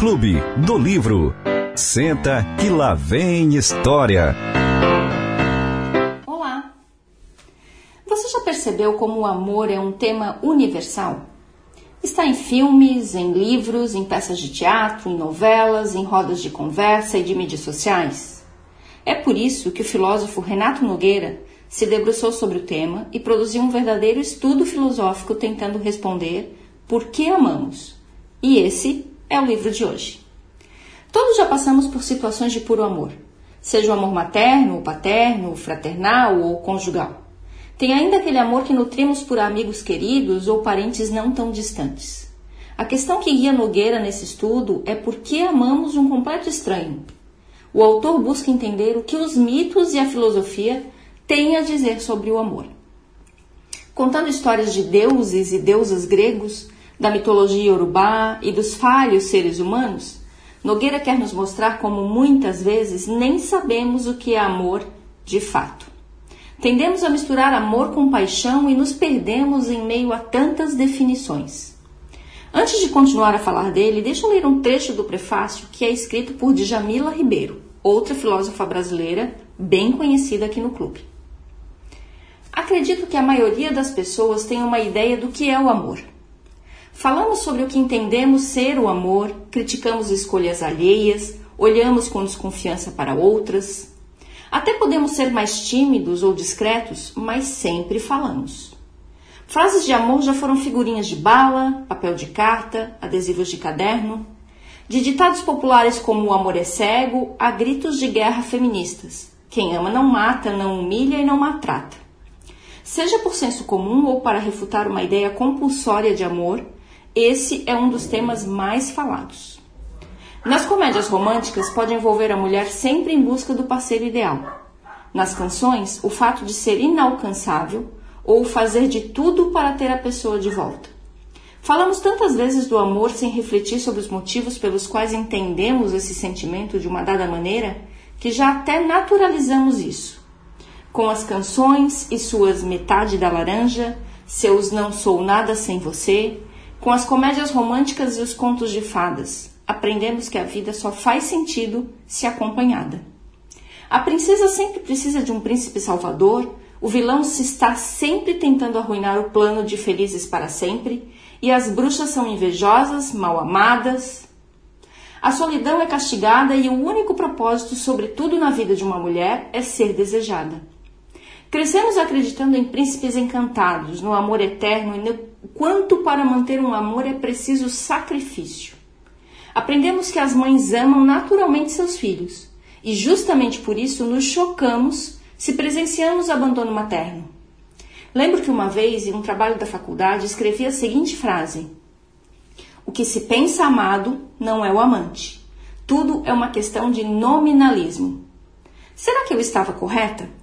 Clube do Livro. Senta que lá vem história. Olá! Você já percebeu como o amor é um tema universal? Está em filmes, em livros, em peças de teatro, em novelas, em rodas de conversa e de mídias sociais. É por isso que o filósofo Renato Nogueira se debruçou sobre o tema e produziu um verdadeiro estudo filosófico tentando responder por que amamos. E esse é o livro de hoje. Todos já passamos por situações de puro amor, seja o amor materno, ou paterno, fraternal ou conjugal. Tem ainda aquele amor que nutrimos por amigos queridos ou parentes não tão distantes. A questão que guia Nogueira nesse estudo é por que amamos um completo estranho. O autor busca entender o que os mitos e a filosofia têm a dizer sobre o amor. Contando histórias de deuses e deusas gregos, da mitologia iorubá e dos falhos seres humanos, Nogueira quer nos mostrar como muitas vezes nem sabemos o que é amor de fato. Tendemos a misturar amor com paixão e nos perdemos em meio a tantas definições. Antes de continuar a falar dele, deixa eu ler um trecho do prefácio que é escrito por Djamila Ribeiro, outra filósofa brasileira bem conhecida aqui no clube. Acredito que a maioria das pessoas tem uma ideia do que é o amor. Falamos sobre o que entendemos ser o amor, criticamos escolhas alheias, olhamos com desconfiança para outras. Até podemos ser mais tímidos ou discretos, mas sempre falamos. Frases de amor já foram figurinhas de bala, papel de carta, adesivos de caderno. De ditados populares como o amor é cego, a gritos de guerra feministas. Quem ama não mata, não humilha e não maltrata. Seja por senso comum ou para refutar uma ideia compulsória de amor, esse é um dos temas mais falados. Nas comédias românticas, pode envolver a mulher sempre em busca do parceiro ideal. Nas canções, o fato de ser inalcançável ou fazer de tudo para ter a pessoa de volta. Falamos tantas vezes do amor sem refletir sobre os motivos pelos quais entendemos esse sentimento de uma dada maneira que já até naturalizamos isso. Com as canções e suas metade da laranja, seus não sou nada sem você, com as comédias românticas e os contos de fadas, aprendemos que a vida só faz sentido se acompanhada. A princesa sempre precisa de um príncipe salvador, o vilão se está sempre tentando arruinar o plano de felizes para sempre, e as bruxas são invejosas, mal amadas. A solidão é castigada e o único propósito, sobretudo na vida de uma mulher, é ser desejada. Crescemos acreditando em príncipes encantados, no amor eterno e no quanto para manter um amor é preciso sacrifício. Aprendemos que as mães amam naturalmente seus filhos e justamente por isso nos chocamos se presenciamos abandono materno. Lembro que uma vez, em um trabalho da faculdade, escrevi a seguinte frase: O que se pensa amado não é o amante. Tudo é uma questão de nominalismo. Será que eu estava correta?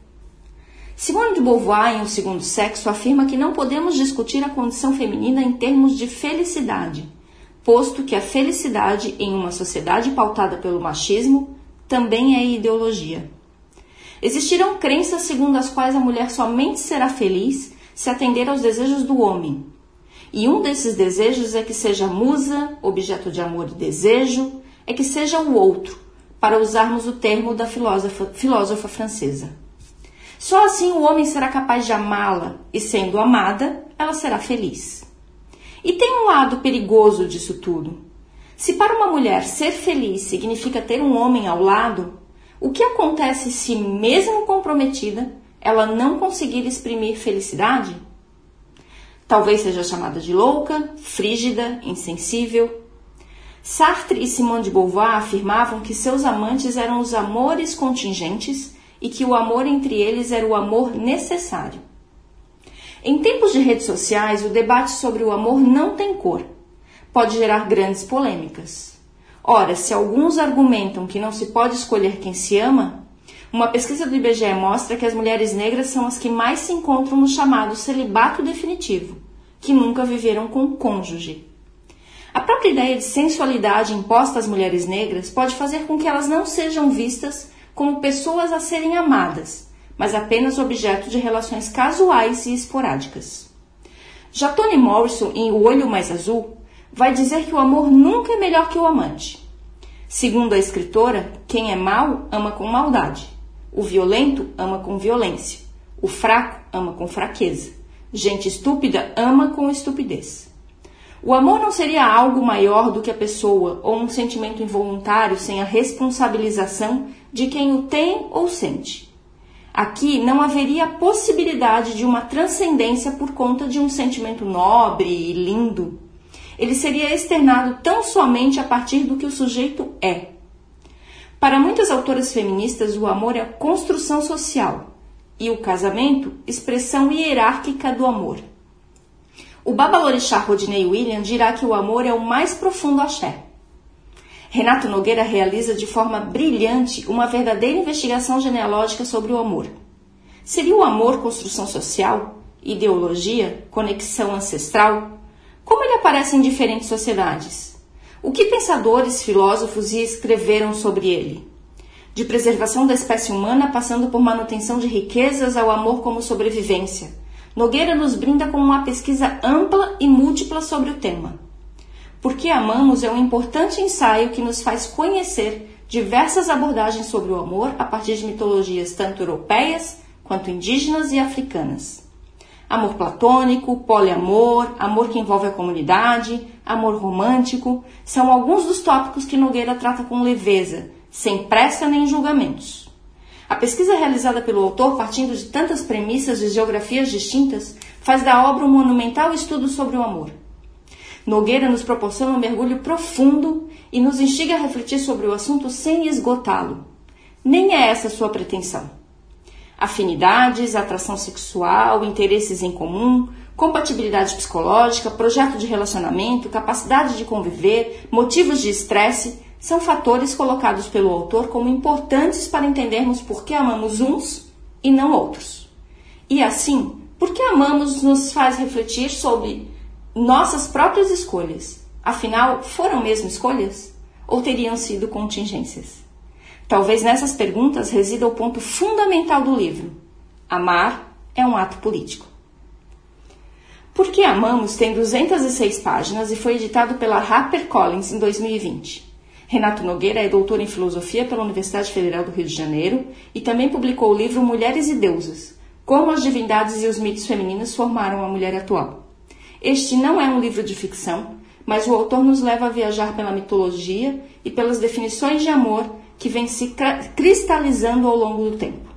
Simone de Beauvoir, em O Segundo Sexo, afirma que não podemos discutir a condição feminina em termos de felicidade, posto que a felicidade em uma sociedade pautada pelo machismo também é ideologia. Existirão crenças segundo as quais a mulher somente será feliz se atender aos desejos do homem. E um desses desejos é que seja musa, objeto de amor e desejo, é que seja o outro, para usarmos o termo da filósofa, filósofa francesa. Só assim o homem será capaz de amá-la e, sendo amada, ela será feliz. E tem um lado perigoso disso tudo. Se para uma mulher ser feliz significa ter um homem ao lado, o que acontece se, mesmo comprometida, ela não conseguir exprimir felicidade? Talvez seja chamada de louca, frígida, insensível. Sartre e Simone de Beauvoir afirmavam que seus amantes eram os amores contingentes e que o amor entre eles era o amor necessário. Em tempos de redes sociais, o debate sobre o amor não tem cor. Pode gerar grandes polêmicas. Ora, se alguns argumentam que não se pode escolher quem se ama, uma pesquisa do IBGE mostra que as mulheres negras são as que mais se encontram no chamado celibato definitivo, que nunca viveram com cônjuge. A própria ideia de sensualidade imposta às mulheres negras pode fazer com que elas não sejam vistas como pessoas a serem amadas, mas apenas objeto de relações casuais e esporádicas. Já Toni Morrison, em O Olho Mais Azul, vai dizer que o amor nunca é melhor que o amante, Segundo a escritora, quem é mau ama com maldade. O violento ama com violência. O fraco ama com fraqueza. Gente estúpida ama com estupidez. O amor não seria algo maior do que a pessoa ou um sentimento involuntário sem a responsabilização de quem o tem ou sente. Aqui não haveria possibilidade de uma transcendência por conta de um sentimento nobre e lindo. Ele seria externado tão somente a partir do que o sujeito é. Para muitas autoras feministas, o amor é construção social e o casamento, expressão hierárquica do amor. O babalorixá Rodney William dirá que o amor é o mais profundo axé. Renato Nogueira realiza de forma brilhante uma verdadeira investigação genealógica sobre o amor. Seria o amor construção social, ideologia, conexão ancestral? Como ele aparece em diferentes sociedades? O que pensadores, filósofos escreveram sobre ele? De preservação da espécie humana, passando por manutenção de riquezas ao amor como sobrevivência Nogueira nos brinda com uma pesquisa ampla e múltipla sobre o tema. Porque Amamos é um importante ensaio que nos faz conhecer diversas abordagens sobre o amor a partir de mitologias tanto europeias quanto indígenas e africanas. Amor platônico, poliamor, amor que envolve a comunidade, amor romântico, são alguns dos tópicos que Nogueira trata com leveza, sem pressa nem julgamentos. A pesquisa realizada pelo autor, partindo de tantas premissas de geografias distintas, faz da obra um monumental estudo sobre o amor. Nogueira nos proporciona um mergulho profundo e nos instiga a refletir sobre o assunto sem esgotá-lo. Nem é essa sua pretensão. Afinidades, atração sexual, interesses em comum, compatibilidade psicológica, projeto de relacionamento, capacidade de conviver, motivos de estresse são fatores colocados pelo autor como importantes para entendermos por que amamos uns e não outros. E assim, por que amamos nos faz refletir sobre nossas próprias escolhas. Afinal, foram mesmo escolhas? Ou teriam sido contingências? Talvez nessas perguntas resida o ponto fundamental do livro. Amar é um ato político. Por que Amamos tem 206 páginas e foi editado pela HarperCollins em 2020. Renato Nogueira é doutor em filosofia pela Universidade Federal do Rio de Janeiro e também publicou o livro Mulheres e Deusas: Como as divindades e os mitos femininos formaram a mulher atual. Este não é um livro de ficção, mas o autor nos leva a viajar pela mitologia e pelas definições de amor que vêm se cristalizando ao longo do tempo.